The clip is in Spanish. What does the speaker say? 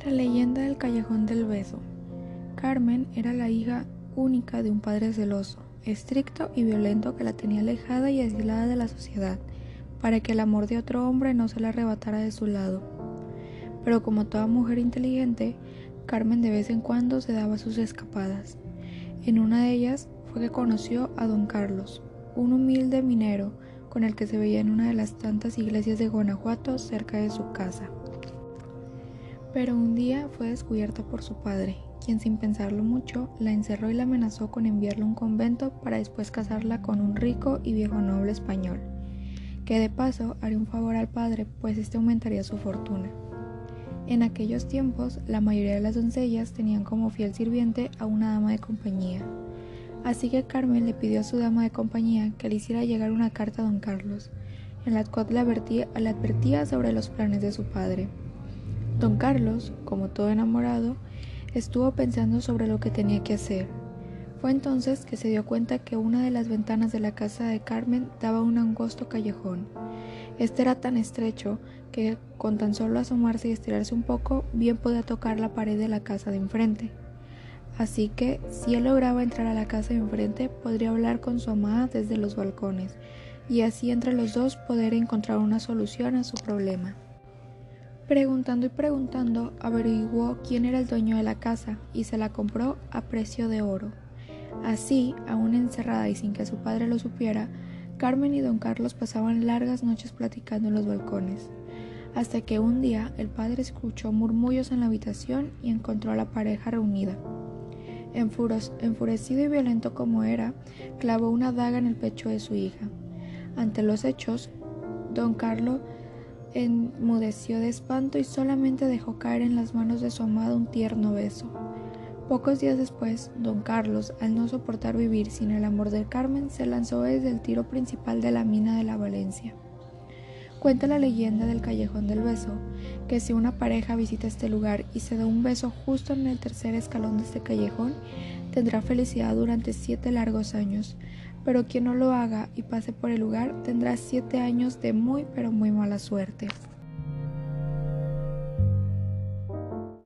Leyenda del Callejón del Beso. Carmen era la hija única de un padre celoso, estricto y violento que la tenía alejada y aislada de la sociedad, para que el amor de otro hombre no se la arrebatara de su lado. Pero como toda mujer inteligente, Carmen de vez en cuando se daba sus escapadas. En una de ellas fue que conoció a don Carlos, un humilde minero con el que se veía en una de las tantas iglesias de Guanajuato cerca de su casa. Pero un día fue descubierta por su padre, quien sin pensarlo mucho la encerró y la amenazó con enviarla a un convento para después casarla con un rico y viejo noble español, que de paso haría un favor al padre, pues este aumentaría su fortuna. En aquellos tiempos, la mayoría de las doncellas tenían como fiel sirviente a una dama de compañía. Así que Carmen le pidió a su dama de compañía que le hiciera llegar una carta a don Carlos, en la cual le advertía, le advertía sobre los planes de su padre. Don Carlos, como todo enamorado, estuvo pensando sobre lo que tenía que hacer. Fue entonces que se dio cuenta que una de las ventanas de la casa de Carmen daba un angosto callejón. Este era tan estrecho que con tan solo asomarse y estirarse un poco, bien podía tocar la pared de la casa de enfrente. Así que, si él lograba entrar a la casa de enfrente, podría hablar con su amada desde los balcones, y así entre los dos poder encontrar una solución a su problema. Preguntando y preguntando, averiguó quién era el dueño de la casa y se la compró a precio de oro. Así, aún encerrada y sin que su padre lo supiera, Carmen y don Carlos pasaban largas noches platicando en los balcones, hasta que un día el padre escuchó murmullos en la habitación y encontró a la pareja reunida. Enfurecido y violento como era, clavó una daga en el pecho de su hija. Ante los hechos, don Carlos enmudeció de espanto y solamente dejó caer en las manos de su amado un tierno beso. Pocos días después, don Carlos, al no soportar vivir sin el amor de Carmen, se lanzó desde el tiro principal de la mina de la Valencia. Cuenta la leyenda del Callejón del Beso, que si una pareja visita este lugar y se da un beso justo en el tercer escalón de este callejón, tendrá felicidad durante siete largos años, pero quien no lo haga y pase por el lugar tendrá siete años de muy pero muy mala suerte.